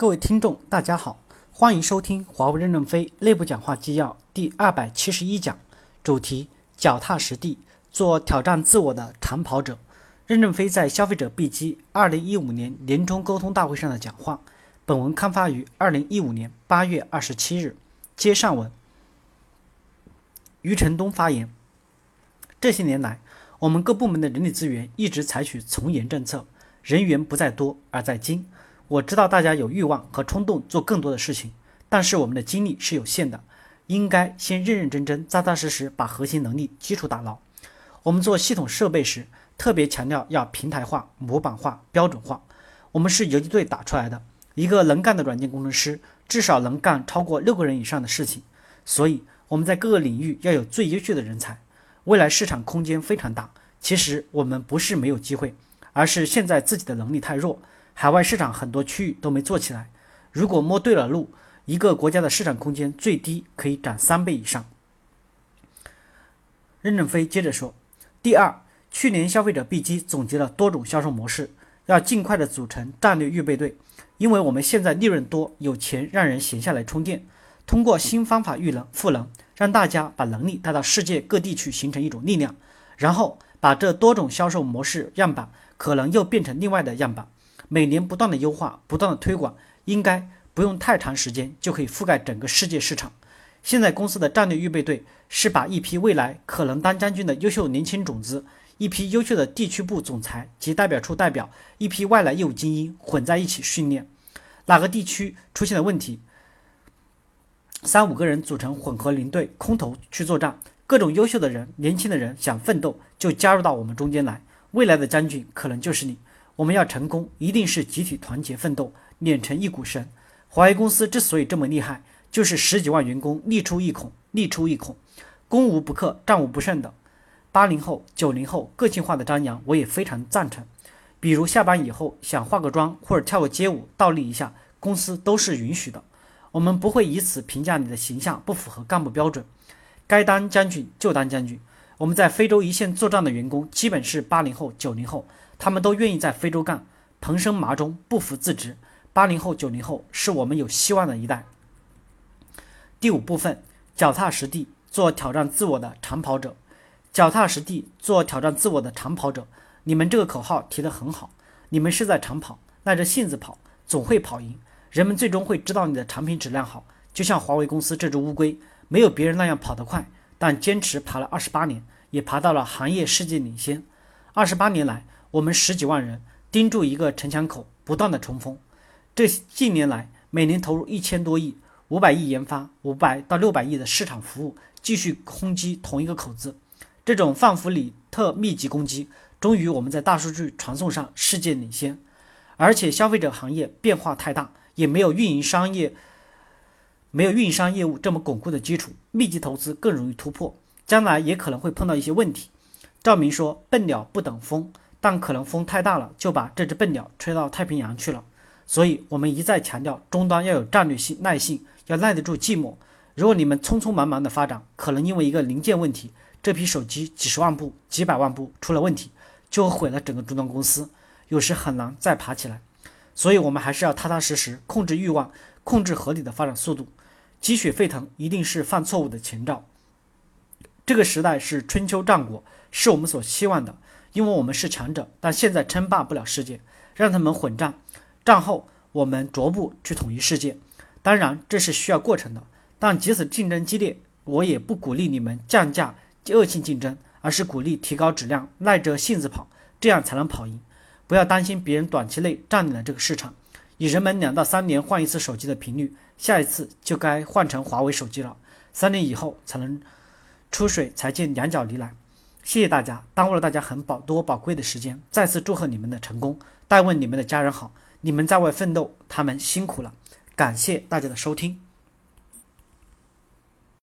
各位听众，大家好，欢迎收听华为任正非内部讲话纪要第二百七十一讲，主题：脚踏实地做挑战自我的长跑者。任正非在消费者 B 机二零一五年年终沟通大会上的讲话。本文刊发于二零一五年八月二十七日。接上文，余承东发言：这些年来，我们各部门的人力资源一直采取从严政策，人员不在多而在精。我知道大家有欲望和冲动做更多的事情，但是我们的精力是有限的，应该先认认真真、扎扎实实把核心能力基础打牢。我们做系统设备时，特别强调要平台化、模板化、标准化。我们是游击队打出来的，一个能干的软件工程师至少能干超过六个人以上的事情，所以我们在各个领域要有最优秀的人才。未来市场空间非常大，其实我们不是没有机会，而是现在自己的能力太弱。海外市场很多区域都没做起来，如果摸对了路，一个国家的市场空间最低可以涨三倍以上。任正非接着说：“第二，去年消费者 B 机总结了多种销售模式，要尽快的组成战略预备队，因为我们现在利润多，有钱让人闲下来充电，通过新方法育能赋能，让大家把能力带到世界各地去，形成一种力量，然后把这多种销售模式样板可能又变成另外的样板。”每年不断的优化，不断的推广，应该不用太长时间就可以覆盖整个世界市场。现在公司的战略预备队是把一批未来可能当将军的优秀年轻种子，一批优秀的地区部总裁及代表处代表，一批外来业务精英混在一起训练。哪个地区出现了问题，三五个人组成混合领队，空投去作战。各种优秀的人，年轻的人想奋斗，就加入到我们中间来。未来的将军可能就是你。我们要成功，一定是集体团结奋斗，碾成一股绳。华为公司之所以这么厉害，就是十几万员工力出一孔，力出一孔，攻无不克，战无不胜的。八零后、九零后个性化的张扬，我也非常赞成。比如下班以后想化个妆或者跳个街舞，倒立一下，公司都是允许的。我们不会以此评价你的形象不符合干部标准。该当将军就当将军。我们在非洲一线作战的员工，基本是八零后、九零后。他们都愿意在非洲干，蓬生麻中，不服自直。八零后、九零后是我们有希望的一代。第五部分，脚踏实地做挑战自我的长跑者。脚踏实地做挑战自我的长跑者，你们这个口号提得很好。你们是在长跑，耐着性子跑，总会跑赢。人们最终会知道你的产品质量好。就像华为公司这只乌龟，没有别人那样跑得快，但坚持爬了二十八年，也爬到了行业世界领先。二十八年来。我们十几万人盯住一个城墙口，不断的冲锋。这近年来，每年投入一千多亿，五百亿研发，五百到六百亿的市场服务，继续攻击同一个口子。这种范弗里特密集攻击，终于我们在大数据传送上世界领先。而且消费者行业变化太大，也没有运营商业没有运营商业务这么巩固的基础，密集投资更容易突破。将来也可能会碰到一些问题。赵明说：“笨鸟不等风。”但可能风太大了，就把这只笨鸟吹到太平洋去了。所以，我们一再强调，终端要有战略性、耐性，要耐得住寂寞。如果你们匆匆忙忙的发展，可能因为一个零件问题，这批手机几十万部、几百万部出了问题，就毁了整个终端公司，有时很难再爬起来。所以，我们还是要踏踏实实控制欲望，控制合理的发展速度。积雪沸腾，一定是犯错误的前兆。这个时代是春秋战国，是我们所希望的。因为我们是强者，但现在称霸不了世界，让他们混战，战后我们逐步去统一世界。当然这是需要过程的，但即使竞争激烈，我也不鼓励你们降价、恶性竞争，而是鼓励提高质量，耐着性子跑，这样才能跑赢。不要担心别人短期内占领了这个市场，以人们两到三年换一次手机的频率，下一次就该换成华为手机了。三年以后才能出水，才进两脚泥来。谢谢大家，耽误了大家很宝多宝贵的时间。再次祝贺你们的成功，代问你们的家人好，你们在外奋斗，他们辛苦了。感谢大家的收听。